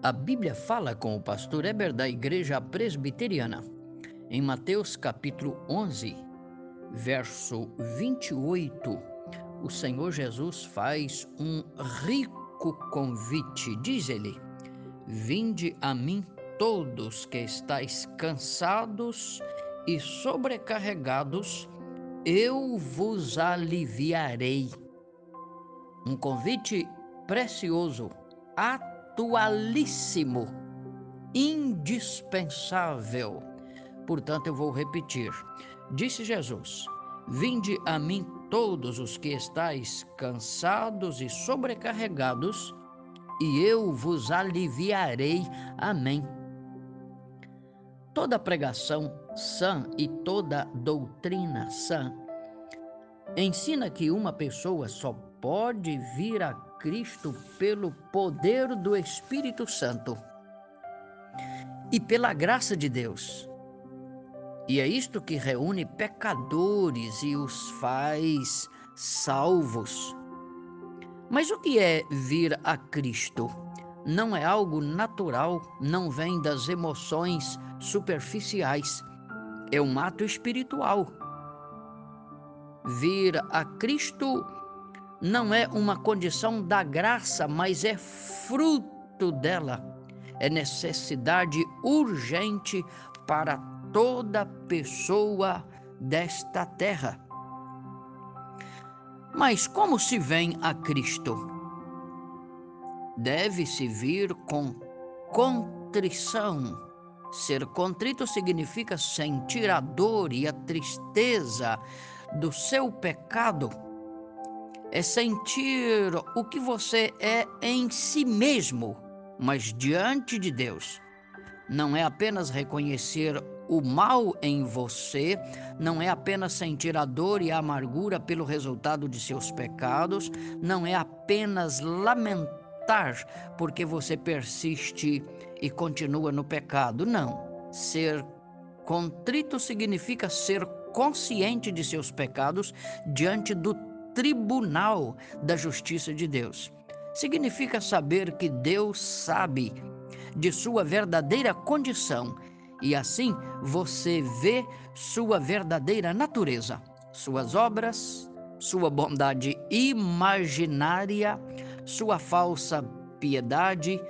A Bíblia fala com o pastor Eber da Igreja Presbiteriana. Em Mateus capítulo 11, verso 28, o Senhor Jesus faz um rico convite. Diz ele: Vinde a mim todos que estáis cansados e sobrecarregados, eu vos aliviarei. Um convite precioso, atualíssimo, indispensável. Portanto, eu vou repetir. Disse Jesus: Vinde a mim todos os que estáis cansados e sobrecarregados, e eu vos aliviarei. Amém. Toda pregação sã e toda doutrina sã ensina que uma pessoa só pode vir a Cristo pelo poder do Espírito Santo e pela graça de Deus. E é isto que reúne pecadores e os faz salvos. Mas o que é vir a Cristo? Não é algo natural, não vem das emoções superficiais. É um ato espiritual. Vir a Cristo não é uma condição da graça, mas é fruto dela. É necessidade urgente para toda pessoa desta terra. Mas como se vem a Cristo? Deve-se vir com contrição. Ser contrito significa sentir a dor e a tristeza do seu pecado é sentir o que você é em si mesmo, mas diante de Deus. Não é apenas reconhecer o mal em você, não é apenas sentir a dor e a amargura pelo resultado de seus pecados, não é apenas lamentar porque você persiste e continua no pecado. Não. Ser contrito significa ser consciente de seus pecados diante do tribunal da justiça de Deus. Significa saber que Deus sabe de sua verdadeira condição e assim você vê sua verdadeira natureza, suas obras, sua bondade imaginária, sua falsa piedade,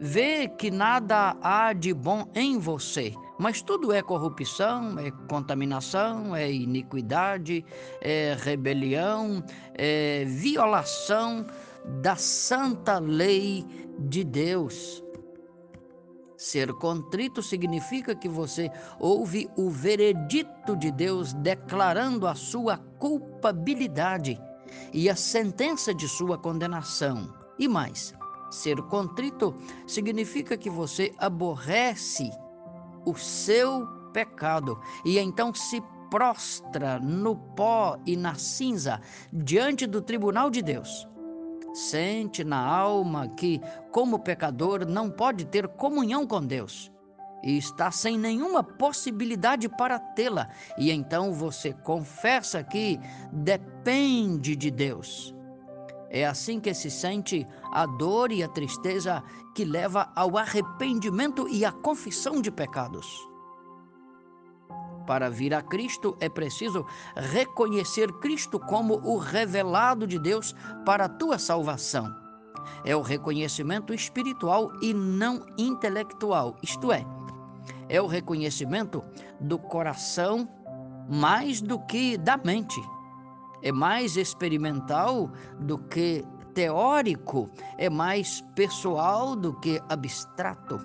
vê que nada há de bom em você mas tudo é corrupção, é contaminação, é iniquidade, é rebelião, é violação da santa lei de Deus. Ser contrito significa que você ouve o veredito de Deus declarando a sua culpabilidade e a sentença de sua condenação. E mais, ser contrito significa que você aborrece o seu pecado e então se prostra no pó e na cinza diante do tribunal de Deus. Sente na alma que, como pecador, não pode ter comunhão com Deus e está sem nenhuma possibilidade para tê-la, e então você confessa que depende de Deus. É assim que se sente a dor e a tristeza que leva ao arrependimento e à confissão de pecados. Para vir a Cristo é preciso reconhecer Cristo como o revelado de Deus para a tua salvação. É o reconhecimento espiritual e não intelectual, isto é, é o reconhecimento do coração mais do que da mente é mais experimental do que teórico, é mais pessoal do que abstrato.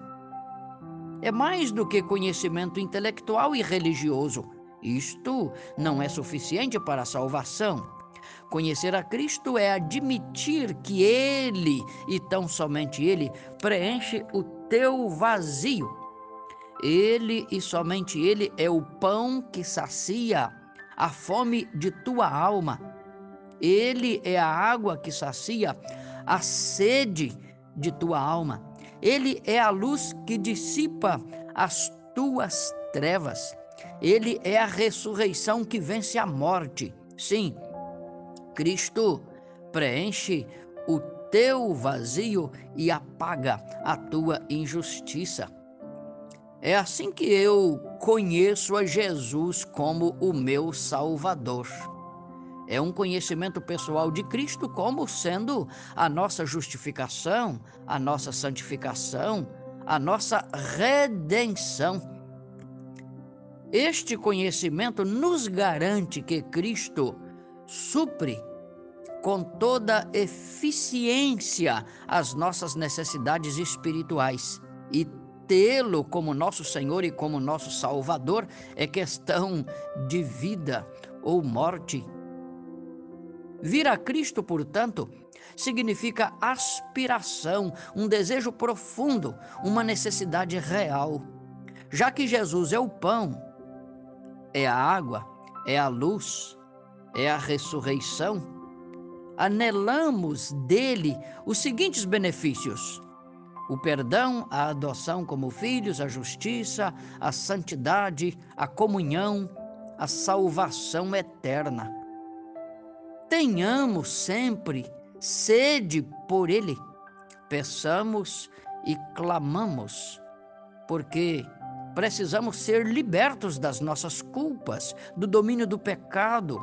É mais do que conhecimento intelectual e religioso. Isto não é suficiente para a salvação. Conhecer a Cristo é admitir que Ele, e tão somente Ele, preenche o teu vazio. Ele e somente Ele é o pão que sacia a fome de tua alma. Ele é a água que sacia a sede de tua alma. Ele é a luz que dissipa as tuas trevas. Ele é a ressurreição que vence a morte. Sim, Cristo preenche o teu vazio e apaga a tua injustiça. É assim que eu conheço a Jesus como o meu Salvador. É um conhecimento pessoal de Cristo como sendo a nossa justificação, a nossa santificação, a nossa redenção. Este conhecimento nos garante que Cristo supre com toda eficiência as nossas necessidades espirituais e tê-lo como nosso Senhor e como nosso Salvador é questão de vida ou morte. Vir a Cristo, portanto, significa aspiração, um desejo profundo, uma necessidade real. Já que Jesus é o pão, é a água, é a luz, é a ressurreição, anelamos dele os seguintes benefícios: o perdão, a adoção como filhos, a justiça, a santidade, a comunhão, a salvação eterna. Tenhamos sempre sede por Ele, peçamos e clamamos, porque precisamos ser libertos das nossas culpas, do domínio do pecado,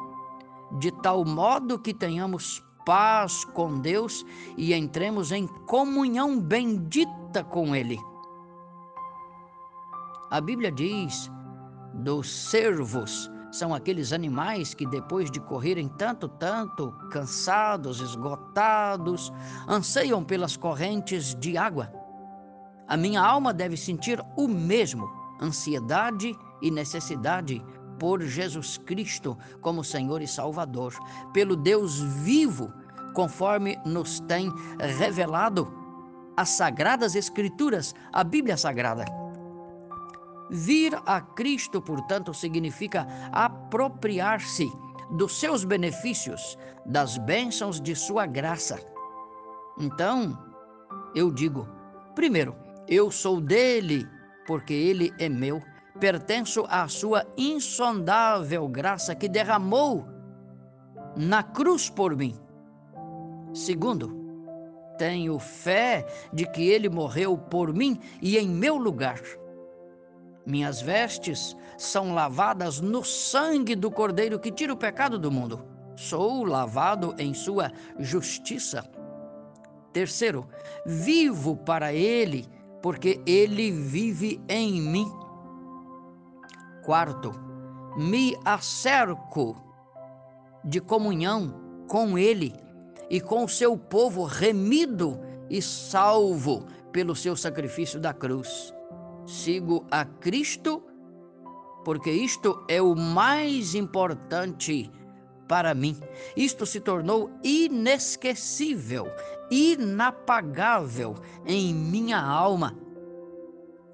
de tal modo que tenhamos paz com Deus e entremos em comunhão bendita com Ele. A Bíblia diz dos servos são aqueles animais que, depois de correrem tanto, tanto, cansados, esgotados, anseiam pelas correntes de água. A minha alma deve sentir o mesmo, ansiedade e necessidade por Jesus Cristo como Senhor e Salvador, pelo Deus vivo, conforme nos tem revelado as sagradas Escrituras, a Bíblia Sagrada. Vir a Cristo, portanto, significa apropriar-se dos seus benefícios, das bênçãos de sua graça. Então, eu digo: primeiro, eu sou dele, porque ele é meu pertenço à sua insondável graça que derramou na cruz por mim. Segundo, tenho fé de que ele morreu por mim e em meu lugar. Minhas vestes são lavadas no sangue do Cordeiro que tira o pecado do mundo. Sou lavado em sua justiça. Terceiro, vivo para ele, porque ele vive em mim. Quarto, me acerco de comunhão com Ele e com o seu povo remido e salvo pelo seu sacrifício da cruz. Sigo a Cristo, porque isto é o mais importante para mim. Isto se tornou inesquecível, inapagável em minha alma.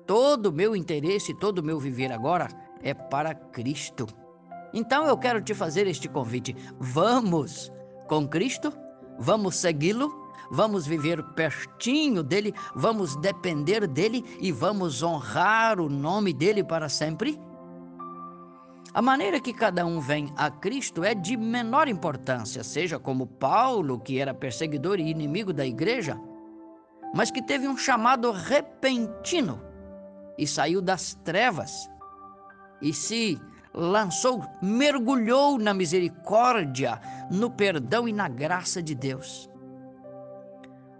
Todo o meu interesse, todo o meu viver agora é para Cristo. Então eu quero te fazer este convite. Vamos com Cristo, vamos segui-lo, vamos viver pertinho dele, vamos depender dele e vamos honrar o nome dele para sempre? A maneira que cada um vem a Cristo é de menor importância, seja como Paulo, que era perseguidor e inimigo da igreja, mas que teve um chamado repentino e saiu das trevas e se lançou, mergulhou na misericórdia, no perdão e na graça de Deus.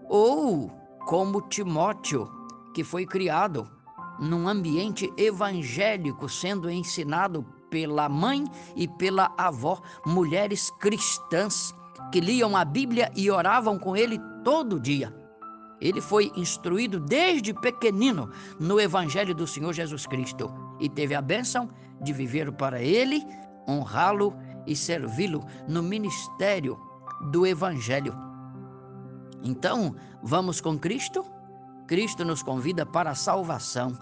Ou como Timóteo, que foi criado num ambiente evangélico, sendo ensinado pela mãe e pela avó, mulheres cristãs que liam a Bíblia e oravam com ele todo dia. Ele foi instruído desde pequenino no Evangelho do Senhor Jesus Cristo e teve a bênção de viver para Ele, honrá-lo e servi-lo no ministério do Evangelho. Então, vamos com Cristo? Cristo nos convida para a salvação.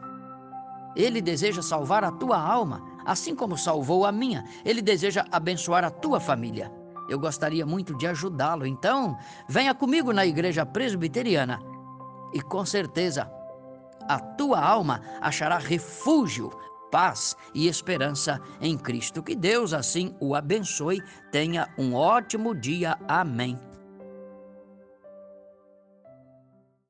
Ele deseja salvar a tua alma, assim como salvou a minha. Ele deseja abençoar a tua família. Eu gostaria muito de ajudá-lo. Então, venha comigo na igreja presbiteriana e com certeza a tua alma achará refúgio, paz e esperança em Cristo. Que Deus assim o abençoe. Tenha um ótimo dia. Amém.